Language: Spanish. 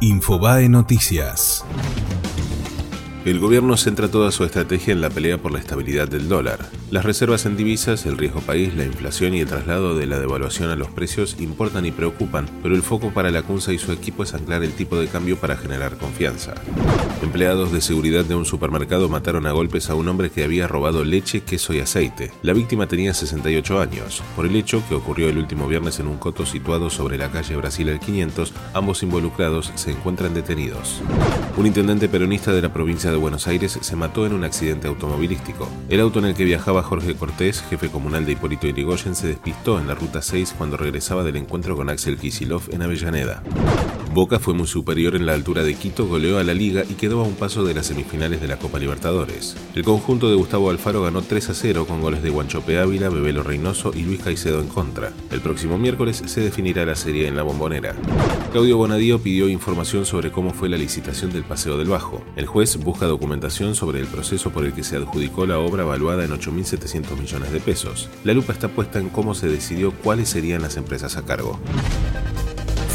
Infobae Noticias. El gobierno centra toda su estrategia en la pelea por la estabilidad del dólar. Las reservas en divisas, el riesgo país, la inflación y el traslado de la devaluación a los precios importan y preocupan, pero el foco para la CUNSA y su equipo es anclar el tipo de cambio para generar confianza. Empleados de seguridad de un supermercado mataron a golpes a un hombre que había robado leche, queso y aceite. La víctima tenía 68 años. Por el hecho, que ocurrió el último viernes en un coto situado sobre la calle Brasil al 500, ambos involucrados se encuentran detenidos. Un intendente peronista de la provincia de Buenos Aires se mató en un accidente automovilístico. El auto en el que viajaba Jorge Cortés, jefe comunal de Hipólito Yrigoyen, se despistó en la ruta 6 cuando regresaba del encuentro con Axel Kisilov en Avellaneda. Boca fue muy superior en la altura de Quito, goleó a la liga y quedó a un paso de las semifinales de la Copa Libertadores. El conjunto de Gustavo Alfaro ganó 3 a 0 con goles de Guanchope Ávila, Bebelo Reynoso y Luis Caicedo en contra. El próximo miércoles se definirá la serie en la bombonera. Claudio Bonadío pidió información sobre cómo fue la licitación del Paseo del Bajo. El juez busca documentación sobre el proceso por el que se adjudicó la obra valuada en 8.700 millones de pesos. La lupa está puesta en cómo se decidió cuáles serían las empresas a cargo